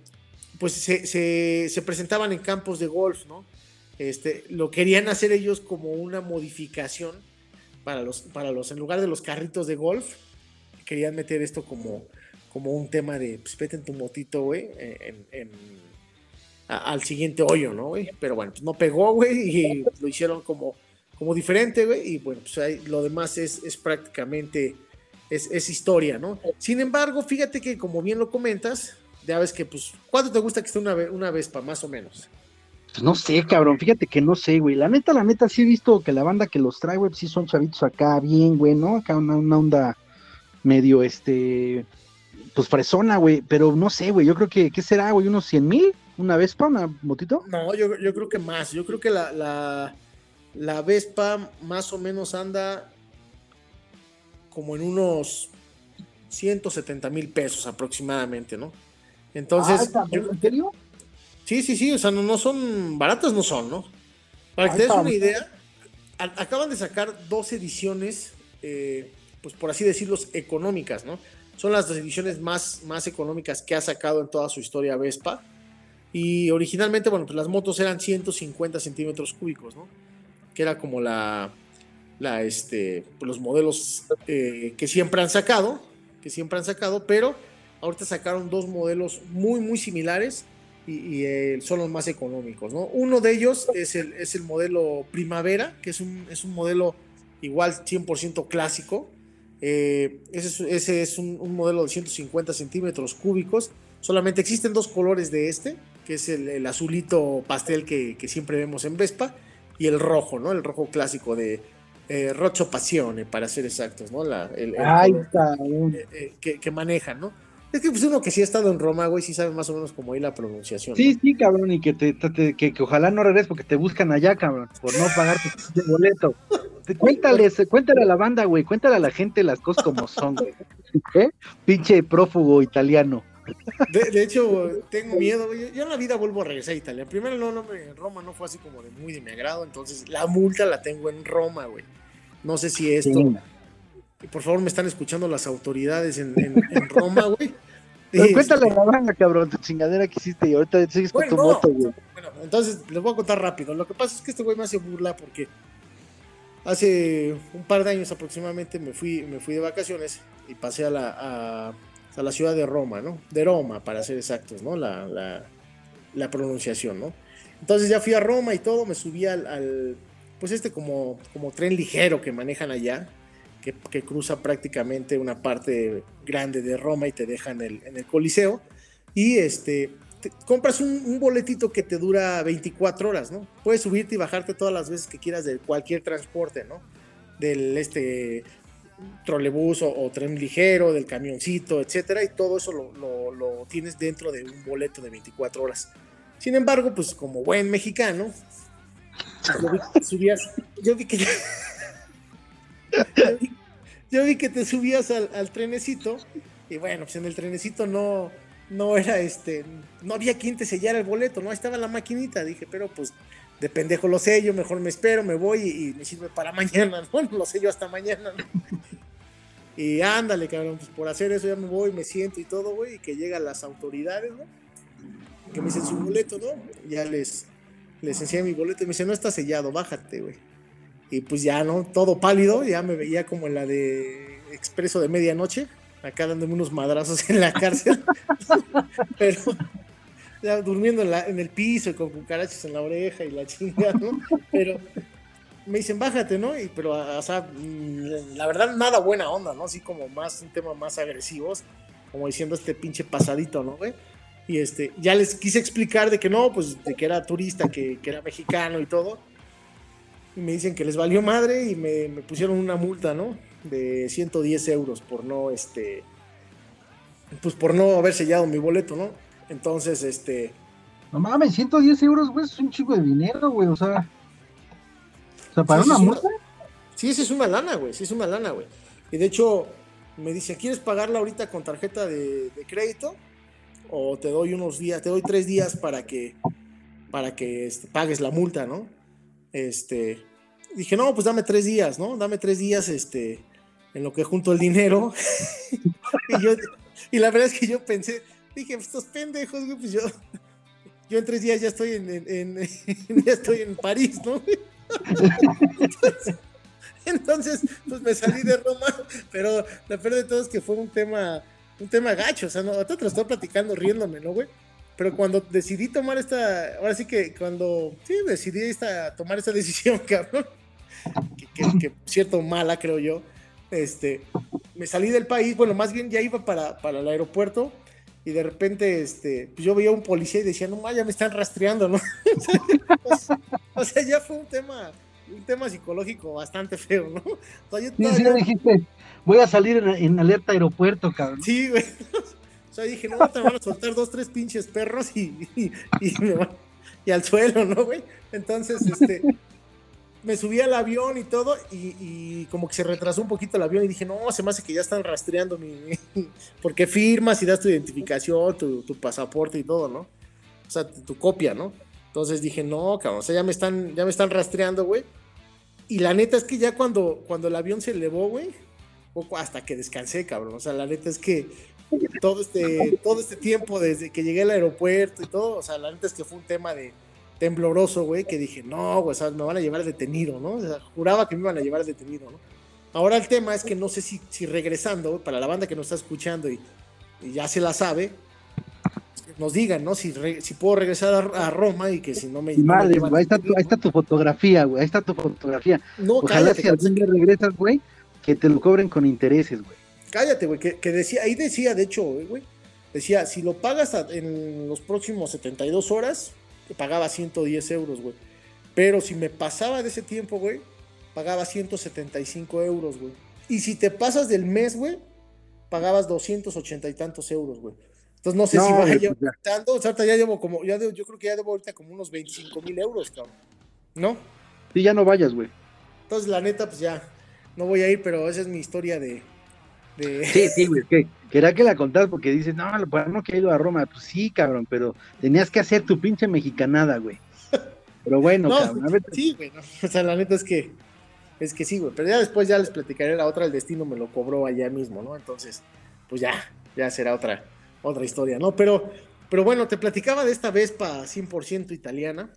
pues se, presentaban en campos de golf, ¿no? Este, lo querían hacer ellos como una modificación para los, para los, en lugar de los carritos de golf, querían meter esto como, como un tema de, pues vete en tu motito, güey, al siguiente hoyo, ¿no, güey? Pero bueno, pues no pegó, güey, y lo hicieron como, como diferente, güey, y bueno, pues ahí, lo demás es, es prácticamente, es, es historia, ¿no? Sin embargo, fíjate que como bien lo comentas, ya ves que, pues, ¿cuánto te gusta que esté una, una Vespa, más o menos? Pues no sé, cabrón, fíjate que no sé, güey. La neta, la neta, sí he visto que la banda que los trae, güey, sí son chavitos acá bien, güey, ¿no? Acá una, onda medio, este, pues fresona, güey. Pero no sé, güey, yo creo que, ¿qué será, güey? ¿Unos 100 mil? ¿Una Vespa, una motito? No, yo, yo creo que más. Yo creo que la, la, la Vespa más o menos anda como en unos 170 mil pesos aproximadamente, ¿no? Entonces. Ah, ¿En serio? Sí, sí, sí, o sea, no, son baratas, no son, ¿no? Para que te des una idea, acaban de sacar dos ediciones, eh, pues por así decirlo, económicas, ¿no? Son las dos ediciones más, más económicas que ha sacado en toda su historia Vespa. Y originalmente, bueno, pues las motos eran 150 centímetros cúbicos, ¿no? Que era como la, la este, pues los modelos eh, que siempre han sacado, que siempre han sacado, pero Ahorita sacaron dos modelos muy, muy similares y, eh, son los más económicos. ¿no? Uno de ellos es el, es el modelo Primavera, que es un, es un modelo igual 100% clásico. Eh, ese, es, un, modelo de 150 centímetros cúbicos. Solamente existen dos colores de este, que es el, azulito pastel que, siempre vemos en Vespa y el rojo, ¿no? El rojo clásico de eh, Rocho Passione, para ser exactos, ¿no? La, el, está. que, que manejan, ¿no? Es que pues uno que sí ha estado en Roma, güey, sí sabe más o menos cómo ahí la pronunciación. Sí, sí, cabrón, y que, te, que, ojalá no regreses porque te buscan allá, cabrón, por no pagar tu boleto. Cuéntales, cuéntale a la banda, güey, cuéntale a la gente las cosas como son, güey. ¿Eh? Pinche prófugo italiano. De, hecho, tengo miedo, güey. Yo en la vida vuelvo a regresar a Italia. Primero, no, no, Roma no fue así como de muy de mi agrado, entonces la multa la tengo en Roma, güey. No sé si esto... Por favor, me están escuchando las autoridades en, en Roma, güey. Pero cuéntale la banda, cabrón, tu chingadera que hiciste y ahorita sigues con tu moto, güey. Bueno, entonces les voy a contar rápido. Lo que pasa es que este güey me hace burla porque hace un par de años aproximadamente me fui, me fui de vacaciones y pasé a la, a, la ciudad de Roma, ¿no? De Roma, para ser exactos, ¿no? La, la, la, pronunciación, ¿no? Entonces ya fui a Roma y todo, me subí al, al pues este como, como tren ligero que manejan allá, que, cruza prácticamente una parte grande de Roma y te deja en el, en el Coliseo. Y este, compras un, boletito que te dura 24 horas, ¿no? Puedes subirte y bajarte todas las veces que quieras de cualquier transporte, ¿no? Del este trolebús o, tren ligero, del camioncito, etcétera, y todo eso lo, lo, tienes dentro de un boleto de 24 horas. Sin embargo, pues como buen mexicano, yo vi que subías, yo vi que yo, vi, que te subías al, trenecito y bueno, pues en el trenecito no, no era este, no había quien te sellara el boleto, no, estaba la maquinita, dije, pero pues de pendejo lo sello, mejor me espero, me voy y, me sirve para mañana, ¿no? Lo sello hasta mañana, Y ándale, cabrón, pues por hacer eso ya me voy, me siento y todo, güey, y que llegan las autoridades, ¿no? Que me dicen su boleto, ¿no? Ya les, les enseñé mi boleto y me dicen, no está sellado, bájate, güey. Y pues ya, ¿no? Todo pálido, ya me veía como en la de Expreso de Medianoche, acá dándome unos madrazos en la cárcel. Pero ya durmiendo en, el piso y con cucarachas en la oreja y la chingada, ¿no? Pero me dicen, bájate, ¿no? Y, pero, o sea, mm, la verdad, nada buena onda, ¿no? Así como más, un tema más agresivos, como diciendo este pinche pasadito, ¿no, güey? Y este, ya les quise explicar de que no, pues de que era turista, que, que era mexicano y todo y me dicen que les valió madre y me, pusieron una multa, ¿no? De 110 euros por no, este, pues por no haber sellado mi boleto, ¿no? Entonces, este, No mames, 110 euros, güey, es un chico de dinero, güey, o sea. O sea, para una multa. Sí, esa es una lana, güey, sí es una lana, güey. Y de hecho, me dice, ¿quieres pagarla ahorita con tarjeta de, crédito? O te doy unos días, te doy tres días para que, para que este, pagues la multa, ¿no? Este, dije, no, pues dame tres días, ¿no? Dame tres días, este, en lo que junto el dinero. y, la verdad es que yo pensé, dije, pues, estos pendejos, güey, pues yo, yo en tres días ya estoy en, ya estoy en París, ¿no? Entonces, pues me salí de Roma, pero la peor de todo es que fue un tema, un tema gacho, o sea, no, te lo estoy platicando riéndome, ¿no, güey? Pero cuando decidí tomar esta, ahora sí que cuando, sí, decidí esta, tomar esta decisión, cabrón, que, cierto mala, creo yo, este, me salí del país, bueno, más bien ya iba para, para el aeropuerto, y de repente este, pues yo veía a un policía y decía, no, ya me están rastreando, ¿no? o sea, ya fue un tema, un tema psicológico bastante feo, ¿no? O sea, yo sí, dijiste, voy a salir en, alerta aeropuerto, cabrón. Sí, güey. O sea, dije, no, te van a soltar dos, tres pinches perros y, y, y, al suelo, ¿no, güey? Entonces, este, me subí al avión y todo, y, como que se retrasó un poquito el avión y dije, no, se me hace que ya están rastreando mi... porque firmas y das tu identificación, tu, tu pasaporte y todo, ¿no? O sea, tu copia, ¿no? Entonces dije, no, cabrón, o sea, ya me están, ya me están rastreando, güey. Y la neta es que ya cuando, cuando el avión se elevó, güey, hasta que descansé, cabrón. O sea, la neta es que todo este, todo este tiempo desde que llegué al aeropuerto y todo, o sea, la neta es que fue un tema de tembloroso, güey, que dije, no, güey, o sea, me van a llevar detenido, ¿no? O sea, juraba que me iban a llevar detenido, ¿no? Ahora el tema es que no sé si, si regresando, para la banda que nos está escuchando y ya se la sabe, nos digan, ¿no? Si, si puedo regresar a, Roma y que si no me. ahí, está tu, ahí está tu fotografía, güey. Ahí está tu fotografía. No, Ojalá cállate, si algún día regresas, güey, que te lo cobren con intereses, güey. Cállate, güey. Que, decía, ahí decía, de hecho, güey, decía, si lo pagas en los próximos 72 horas, te pagaba 110 euros, güey. Pero si me pasaba de ese tiempo, güey, pagaba 175 euros, güey. Y si te pasas del mes, güey, pagabas 280 y tantos euros, güey. Entonces no sé si vaya pues aumentando. O sea, ya llevo como, ya yo creo que ya debo ahorita como unos 25 mil euros, cabrón. ¿No? Sí, ya no vayas, güey. Entonces, la neta, pues ya, no voy a ir, pero esa es mi historia de. De... Sí, sí, güey, que quería que la contás porque dices, no, pues no que he ido a Roma. Pues sí, cabrón, pero tenías que hacer tu pinche mexicanada, güey. Pero bueno, cabrón. Sí, güey, o sea, la neta es que, es que sí, güey. Pero ya después ya les platicaré la otra, el destino me lo cobró allá mismo, ¿no? Entonces, pues ya, ya será otra otra historia, ¿no? Pero, pero bueno, te platicaba de esta Vespa 100% italiana,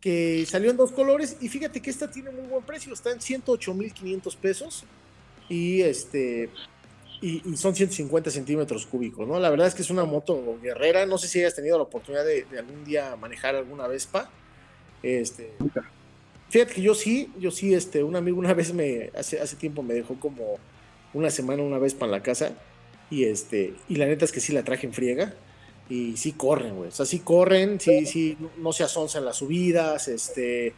que salió en dos colores y fíjate que esta tiene muy buen precio, está en 108.500 pesos y este... Y, son 150 centímetros cúbicos, ¿no? La verdad es que es una moto guerrera. No sé si hayas tenido la oportunidad de, algún día manejar alguna Vespa. Este, fíjate que yo sí, yo sí, este, un amigo una vez me, hace, hace tiempo me dejó como una semana una Vespa en la casa y este, y la neta es que sí la traje en friega. Y sí corren, güey. O sea, sí corren, sí, sí, no se asonzan las subidas, este.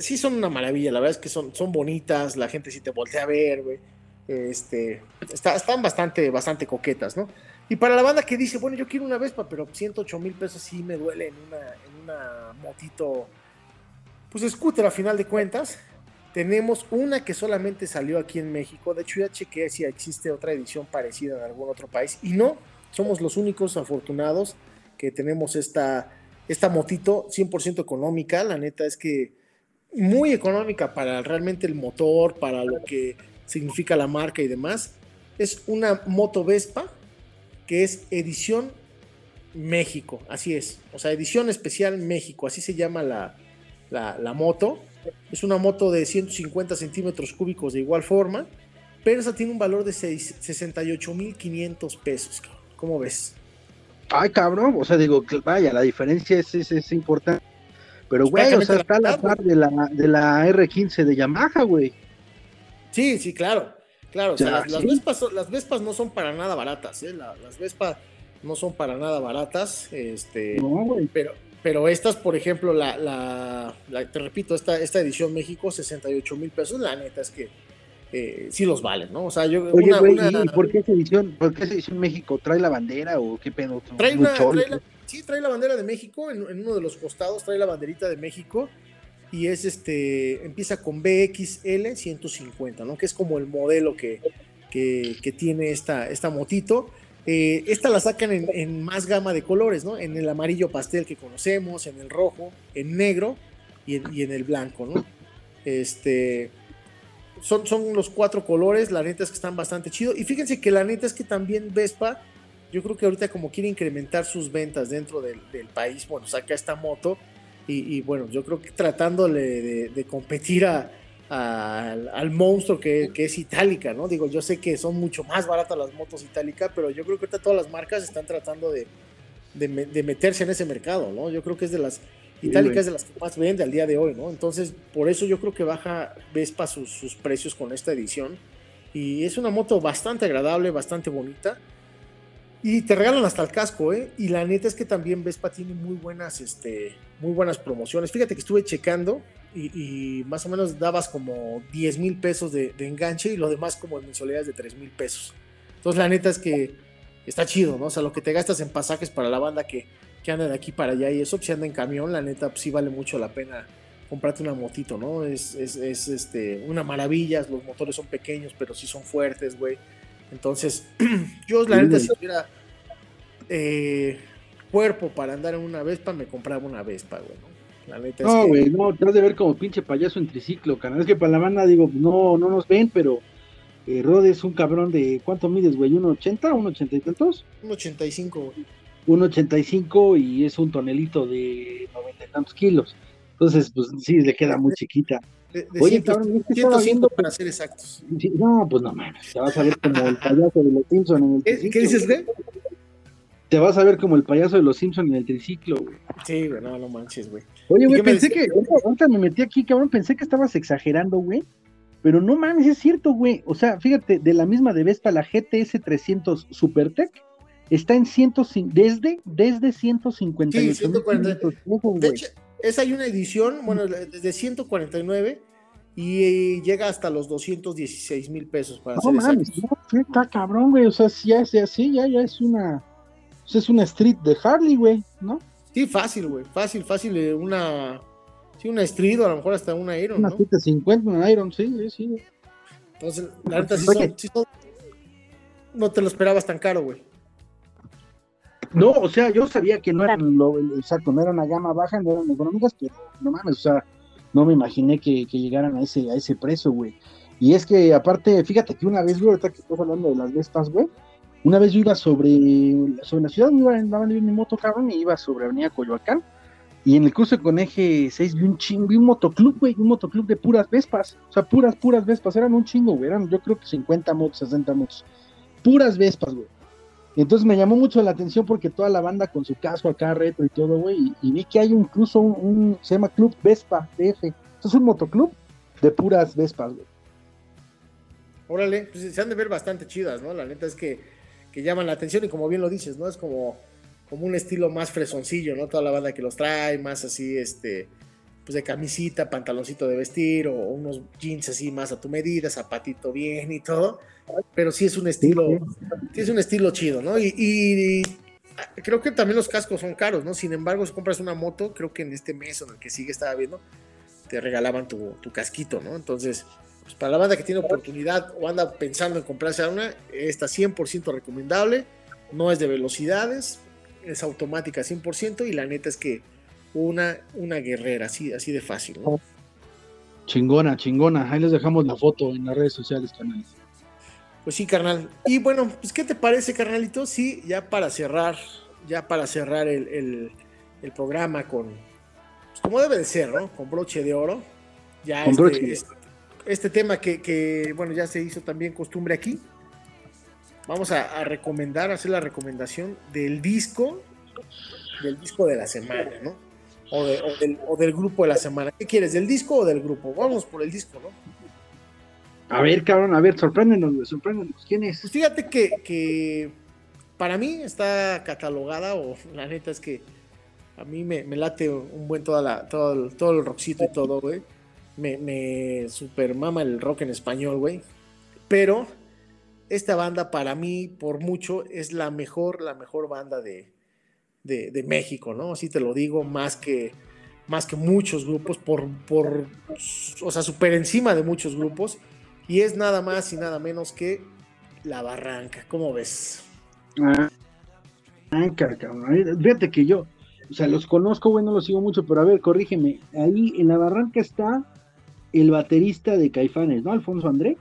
Sí son una maravilla, la verdad es que son, son bonitas, la gente sí te voltea a ver, güey. Este, están bastante, bastante coquetas, ¿no? Y para la banda que dice, bueno, yo quiero una Vespa, pero 108 mil pesos sí me duele en una, en una motito, pues scooter a final de cuentas. Tenemos una que solamente salió aquí en México. De hecho, ya chequeé si existe otra edición parecida en algún otro país. Y no, somos los únicos afortunados que tenemos esta, esta motito 100% económica. La neta es que muy económica para realmente el motor, para lo que significa la marca y demás. Es una moto Vespa que es edición México, así es. O sea, edición especial México, así se llama la, la, la moto. Es una moto de 150 centímetros cúbicos de igual forma, pero esa tiene un valor de 68.500 pesos. ¿Cómo ves? Ay, cabrón, o sea, digo, vaya, la diferencia es, es, importante. Pero, güey, o sea, está la par de la, de la R15 de Yamaha, güey. Sí, sí, claro. Claro, o sea, las, las, Vespas, las, Vespas, no son para nada baratas, ¿eh? las Vespas no son para nada baratas, este, no, pero, pero estas, por ejemplo, la, la, te repito, esta, esta edición México, 68 mil pesos, la neta es que eh, sí los valen, ¿no? O sea, yo. Oye, una, ¿y por qué esa edición, por qué esa edición México? ¿Trae la bandera o qué pedo? Trae una, Sí, trae la bandera de México, en, uno de los costados trae la banderita de México y es este, empieza con BXL 150, ¿no? Que es como el modelo que, que, tiene esta, esta motito. Eh, esta la sacan en, más gama de colores, ¿no? En el amarillo pastel que conocemos, en el rojo, en negro y en, el blanco, ¿no? Este, son, son los cuatro colores, la neta es que están bastante chido. Y fíjense que la neta es que también Vespa, yo creo que ahorita como quiere incrementar sus ventas dentro del, país, bueno, saca esta moto y, bueno, yo creo que tratándole de competir a, al, monstruo que, es Itálica, ¿no? Digo, yo sé que son mucho más baratas las motos Itálica, pero yo creo que ahorita todas las marcas están tratando de, de, meterse en ese mercado, ¿no? Yo creo que es de las Itálica es de las que más vende al día de hoy, ¿no? Entonces, por eso yo creo que baja Vespa sus, sus precios con esta edición. Y es una moto bastante agradable, bastante bonita. Y te regalan hasta el casco, ¿eh? Y la neta es que también Vespa tiene muy buenas, este, muy buenas promociones. Fíjate que estuve checando y, más o menos dabas como 10 mil pesos de, enganche y lo demás como en mensualidades de 3 mil pesos. Entonces la neta es que está chido, ¿no? O sea, lo que te gastas en pasajes para la banda que, que anda de aquí para allá y eso, pues, si anda en camión, la neta, pues sí vale mucho la pena comprarte una motito, ¿no? Es, es, es este, una maravilla, los motores son pequeños, pero sí son fuertes, güey. Entonces, yo la neta, si tuviera eh, cuerpo para andar en una Vespa, me compraba una Vespa, güey, ¿no? no, güey, no, te has de ver como pinche payaso en triciclo, canal. Es que para la banda, digo, no, no nos ven, pero eh, Rod es un cabrón de. ¿Cuánto mides, güey? ¿1,80? ¿1,80 y tantos? 1,85, güey. 1,85 y es un tonelito de 90 y tantos kilos. Entonces, pues sí, le queda muy chiquita. Oye, cabrón, es que viendo para ser exactos. no, pues no mames, te vas a ver como el payaso de los Simpsons en el ¿Qué, ¿Qué dices, güey? Te vas a ver como el payaso de los Simpsons en el triciclo, güey. Sí, güey, no, no manches, güey. Oye, güey, pensé que, ahorita me metí aquí, cabrón, pensé que estabas exagerando, güey. Pero no mames, es cierto, güey. O sea, fíjate, de la misma de Vespa, la GTS 300 Supertech está en 105, desde, desde 158 sí, 149. De hecho, esa hay una edición, bueno, desde 149 y llega hasta los 216 mil pesos para no, mames, no, está cabrón, güey. O sea, si ya es así, ya, ya es una, es una street de Harley, güey, ¿no? Sí, fácil, güey. Fácil, fácil. Eh, una. Sí, una Street o a lo mejor hasta una Iron. Una ¿no? 750, una Iron, sí, sí. Entonces, la neta sí son, No te lo esperabas tan caro, güey. No, o sea, yo sabía que no eran lo, exacto, no era una gama baja, no eran económicas, pero no mames, o sea, no me imaginé que, que llegaran a ese, a ese precio, güey. Y es que aparte, fíjate que una vez, güey, ahorita que estás hablando de las Vespas, güey, una vez yo iba sobre, sobre la ciudad, me iba, andaba en mi moto, cabrón, y iba sobre Avenida Coyoacán. Y en el cruce con eje 6 vi un chingo, vi un motoclub, güey, un motoclub de puras Vespas. O sea, puras, puras Vespas. Eran un chingo, güey. Eran yo creo que 50 motos, 60 motos. Puras Vespas, güey. Entonces me llamó mucho la atención porque toda la banda con su casco acá retro y todo, güey. Y, vi que hay incluso un, se llama Club Vespa DF. Esto es un motoclub de puras Vespas, güey. Órale, pues se han de ver bastante chidas, ¿no? La neta es que que llaman la atención y como bien lo dices, ¿no? Es como, como un estilo más fresoncillo, ¿no? Toda la banda que los trae, más así, este, pues de camisita, pantaloncito de vestir o unos jeans así más a tu medida, zapatito bien y todo, pero sí es un estilo, sí es un estilo chido, ¿no? Y, creo que también los cascos son caros, ¿no? Sin embargo, si compras una moto, creo que en este mes en el que sigue estaba viendo, te regalaban tu, tu casquito, ¿no? Entonces, pues para la banda que tiene oportunidad o anda pensando en comprarse una, está 100% recomendable, no es de velocidades, es automática 100% y la neta es que una, una guerrera, así, así de fácil. ¿no? Chingona, chingona. Ahí les dejamos la foto en las redes sociales, carnal. Pues sí, carnal. Y bueno, pues ¿qué te parece, carnalito? Sí, ya para cerrar, ya para cerrar el, programa con, pues como debe de ser, ¿no? Con broche de oro. Ya con este, este este tema que, bueno, ya se hizo también costumbre aquí. Vamos a, recomendar, hacer la recomendación del disco, del disco de la semana, ¿no? O, del, grupo de la semana. ¿Qué quieres, del disco o del grupo? Vamos por el disco, ¿no? A ver, cabrón, a ver, sorpréndenos, sorpréndenos. ¿Quién es? Pues fíjate que, para mí está catalogada, o la neta es que a mí me, late un buen toda la, todo, todo el rockcito y todo, güey me, me super mama el rock en español, güey. Pero esta banda para mí, por mucho, es la mejor, la mejor banda de, de, México, ¿no? Así te lo digo, más que, más que muchos grupos, por, por, o sea, súper encima de muchos grupos, y es nada más y nada menos que La Barranca, ¿cómo ves? Ah, Fíjate que yo, o sea, los conozco, bueno, no los sigo mucho, pero a ver, corrígeme, ahí en La Barranca está el baterista de Caifanes, ¿no? Alfonso André.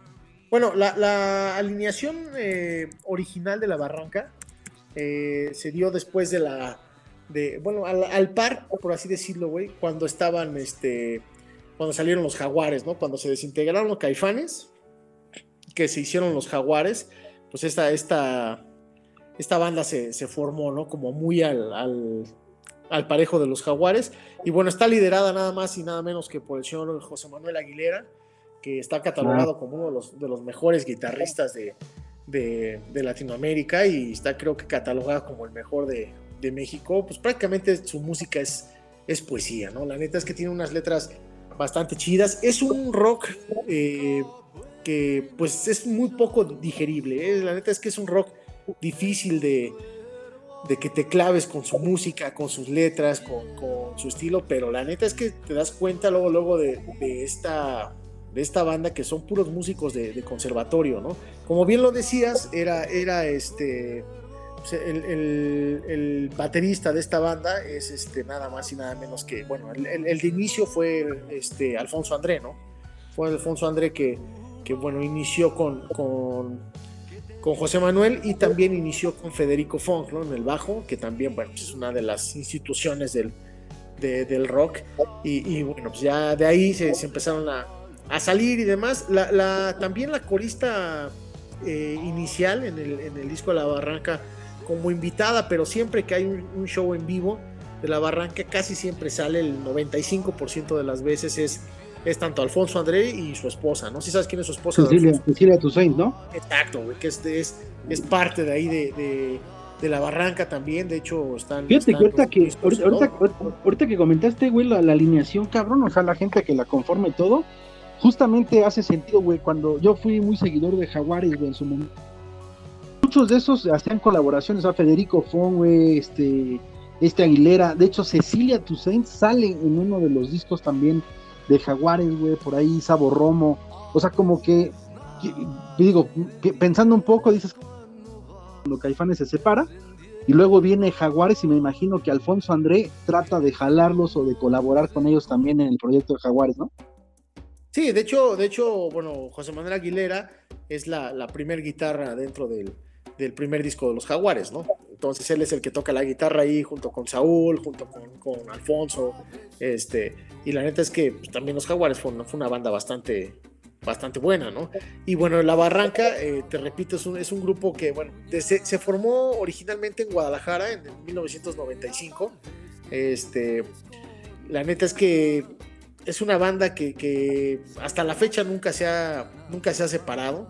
Bueno, la, alineación eh, original de La Barranca eh, se dio después de la. De, bueno, al, par, por así decirlo, güey, cuando estaban, este, cuando salieron los jaguares, ¿no? Cuando se desintegraron los caifanes, que se hicieron los jaguares, pues esta, esta, esta banda se, formó, ¿no? Como muy al, al, parejo de los jaguares. Y bueno, está liderada nada más y nada menos que por el señor José Manuel Aguilera, que está catalogado como uno de los, de los mejores guitarristas de, de, Latinoamérica y está creo que catalogada como el mejor de, México, pues prácticamente su música es, es poesía, ¿no? La neta es que tiene unas letras bastante chidas. Es un rock eh, que pues es muy poco digerible, ¿eh? la neta es que es un rock difícil de, de que te claves con su música, con sus letras, con, su estilo, pero la neta es que te das cuenta luego, luego de, de esta de esta banda que son puros músicos de, conservatorio, ¿no? Como bien lo decías, era, era este, pues, el, baterista de esta banda es este, nada más y nada menos que, bueno, el, de inicio fue este, Alfonso André, ¿no? Fue Alfonso André que, que bueno, inició con, con, con, José Manuel y también inició con Federico Funk, ¿no? En el bajo, que también, bueno, pues, es una de las instituciones del, del rock. Y, bueno, pues ya de ahí se empezaron a a salir y demás. La, también la corista eh, inicial en el, en el, disco de La Barranca como invitada, pero siempre que hay un, show en vivo de La Barranca, casi siempre sale el 95% de las veces es, es tanto Alfonso André y su esposa, ¿no? Si sabes quién es su esposa. Cecilia, Cecilia Toussaint, ¿no? Exacto, que es, es, es, parte de ahí de, de, La Barranca también, de hecho están... Fíjate que ahorita que, ahorita, ahorita, que comentaste, güey, la, la alineación, cabrón, o sea, la gente que la conforme todo, justamente hace sentido, güey, cuando yo fui muy seguidor de Jaguares, güey, en su momento. Muchos de esos hacían colaboraciones, a Federico Fon, güey, este, este Aguilera, de hecho Cecilia Toussaint sale en uno de los discos también de Jaguares, güey, por ahí Sabo Romo, o sea, como que, digo, pensando un poco, dices, cuando Caifanes se separa, y luego viene Jaguares y me imagino que Alfonso André trata de jalarlos o de colaborar con ellos también en el proyecto de Jaguares, ¿no? Sí, de hecho, de hecho, bueno, José Manuel Aguilera es la, la primer guitarra dentro del, primer disco de los Jaguares, ¿no? Entonces él es el que toca la guitarra ahí junto con Saúl, junto con, Alfonso, este, y la neta es que pues, también los Jaguares fue una, banda bastante, bastante buena, ¿no? Y bueno, La Barranca, eh, te repito, es un, es un, grupo que, bueno, se, formó originalmente en Guadalajara en 1995, este, la neta es que es una banda que, hasta la fecha nunca se ha, nunca se ha separado.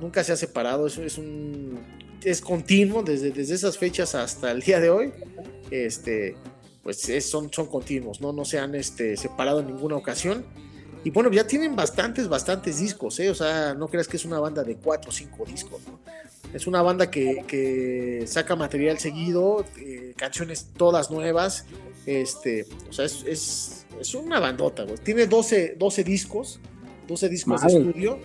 Nunca se ha separado. Es, es un. Es continuo desde, desde esas fechas hasta el día de hoy. Este. Pues son, son continuos, ¿no? No se han este, separado en ninguna ocasión. Y bueno, ya tienen bastantes, bastantes discos, ¿eh? O sea, no creas que es una banda de cuatro o cinco discos. Es una banda que, saca material seguido, eh, canciones todas nuevas. Este, o sea, es es una bandota, güey. Tiene 12, 12 discos, 12 discos de estudio.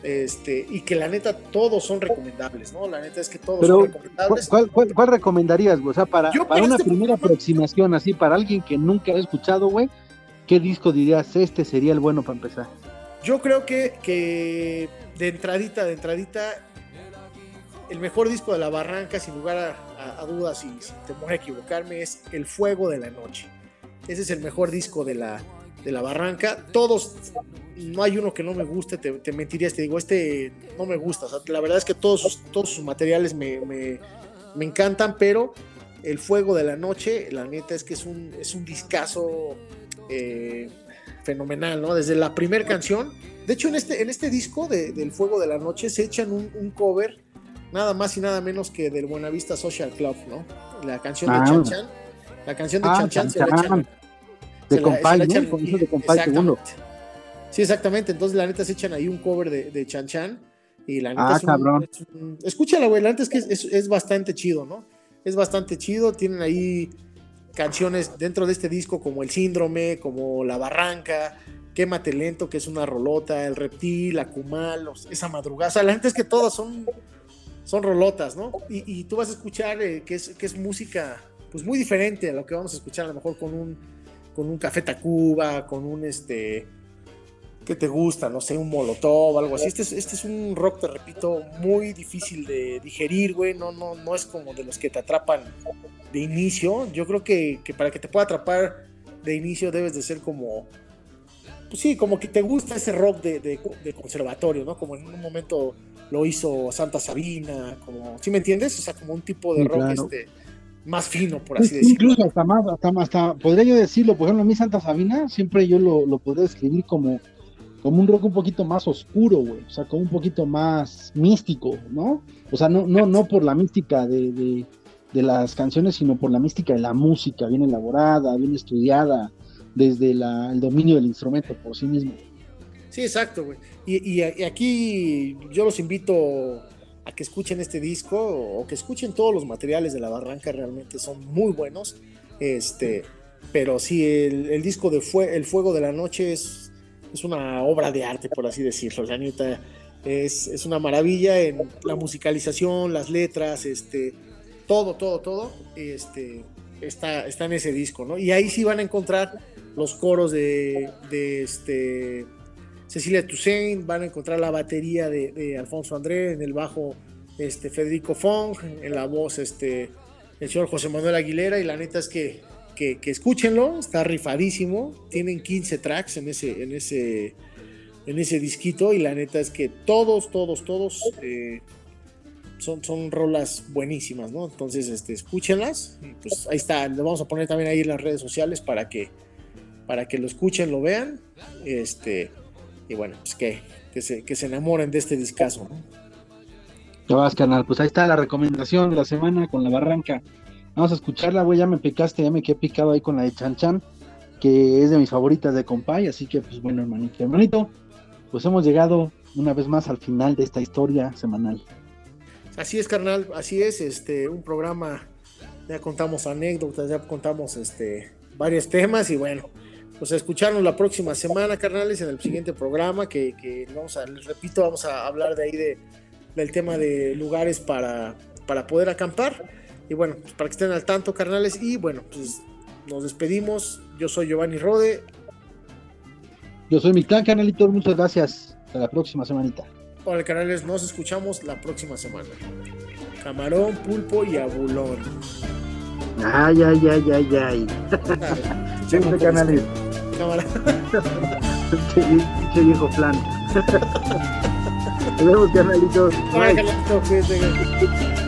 Este, y que la neta todos son recomendables, ¿no? La neta es que todos son recomendables. ¿cuál, cuál, recomendarías, güey? O sea, para, para una este primera aproximación, así, para alguien que nunca ha escuchado, güey, ¿qué disco dirías este sería el bueno para empezar? Yo creo que, que de entradita, de entradita, el mejor disco de la Barranca, sin lugar a, dudas y sin temor a equivocarme, es El Fuego de la Noche. Ese es el mejor disco de la, de la barranca. Todos, no hay uno que no me guste, te, te mentirías, te digo, este no me gusta. la verdad es que todos sus, todos sus materiales me, me, me, encantan, pero El Fuego de la Noche, la neta es que es un, es un discazo eh, fenomenal, ¿no? Desde la primera canción. De hecho, en este, en este disco de, del Fuego de la Noche se echan un, un, cover nada más y nada menos que del Buenavista Social Club, ¿no? La canción de ah. Chan Chan. La canción de ah, Chan Chan se la echan de Compay, ¿no? de segundo. Sí, exactamente. Entonces, la neta se echan ahí un cover de, de Chan Chan. Y la neta ah, es, un, escúchala, güey. La neta es que es, es, bastante chido, ¿no? es bastante chido. Tienen ahí canciones dentro de este disco como El Síndrome, como La Barranca, Quémate Lento, que es una rolota, El Reptil, Acumal, esa madrugada. O sea, la gente es que todas son, son rolotas, ¿no? Y, tú vas a escuchar eh, que, es, que es música pues muy diferente a lo que vamos a escuchar a lo mejor con un, con un Café Tacuba, con un este que te gusta, no sé, un molotov o algo así. Este es, este es un rock, te repito, muy difícil de digerir, güey. No, no, no es como de los que te atrapan de inicio. Yo creo que, para que te pueda atrapar de inicio debes de ser como, pues sí, como que te gusta ese rock de, conservatorio, ¿no? Como en un momento lo hizo Santa Sabina, como, ¿sí me entiendes? O sea, como un tipo de rock este más fino, por así decirlo. Incluso hasta más, hasta, hasta, podría yo decirlo, por ejemplo, a mí Santa Sabina, siempre yo lo, lo podría describir como como un rock un poquito más oscuro, güey, o sea, como un poquito más místico, ¿no? O sea, no, no, no por la mística de, las canciones, sino por la mística de la música, bien elaborada, bien estudiada, desde el dominio del instrumento por sí mismo. Sí, exacto, güey. Y, aquí yo los invito a que escuchen este disco o que escuchen todos los materiales de la Barranca, realmente son muy buenos. Este, pero sí, el, disco de Fue, El Fuego de la Noche es es una obra de arte, por así decirlo. La neta es, una maravilla en la musicalización, las letras, este, todo, todo, todo, este, está, está en ese disco, ¿no? Y ahí sí van a encontrar los coros de, de este, Cecilia Toussaint, van a encontrar la batería de, Alfonso André, en el bajo este, Federico Fong, en la voz este, el señor José Manuel Aguilera, y la neta es que que, escúchenlo, está rifadísimo. Tienen 15 tracks en ese, en ese, en ese disquito y la neta es que todos, todos, todos eh, son, son rolas buenísimas, ¿no? Entonces, este, escúchenlas. Y pues ahí está, lo vamos a poner también ahí en las redes sociales para que, para que lo escuchen, lo vean. Este, y bueno, pues que, que, se, que se enamoren de este discazo, ¿no? Ya vas, canal. Pues ahí está la recomendación de la semana con la barranca. Vamos a escucharla, güey, ya me picaste, ya me quedé picado ahí con la de Chan Chan, que es de mis favoritas de Compay, así que pues bueno, hermanito, hermanito, pues hemos llegado una vez más al final de esta historia semanal. Así es, carnal, así es, este, un programa, ya contamos anécdotas, ya contamos este varios temas y bueno, pues a escucharnos la próxima semana, carnales, en el siguiente programa, que, vamos a, les repito, vamos a hablar de ahí de, del tema de lugares para, para poder acampar. Y bueno, pues para que estén al tanto, carnales. Y bueno, pues nos despedimos. Yo soy Giovanni Rode. Yo soy Milán, canalito. Muchas gracias. Hasta la próxima semanita. Hola, canales. Nos escuchamos la próxima semana. Camarón, pulpo y abulón. Ay, ay, ay, ay, ay. Siempre canales. Cámara. Qué viejo plan. Nos vemos, canalitos. Hola, canalitos.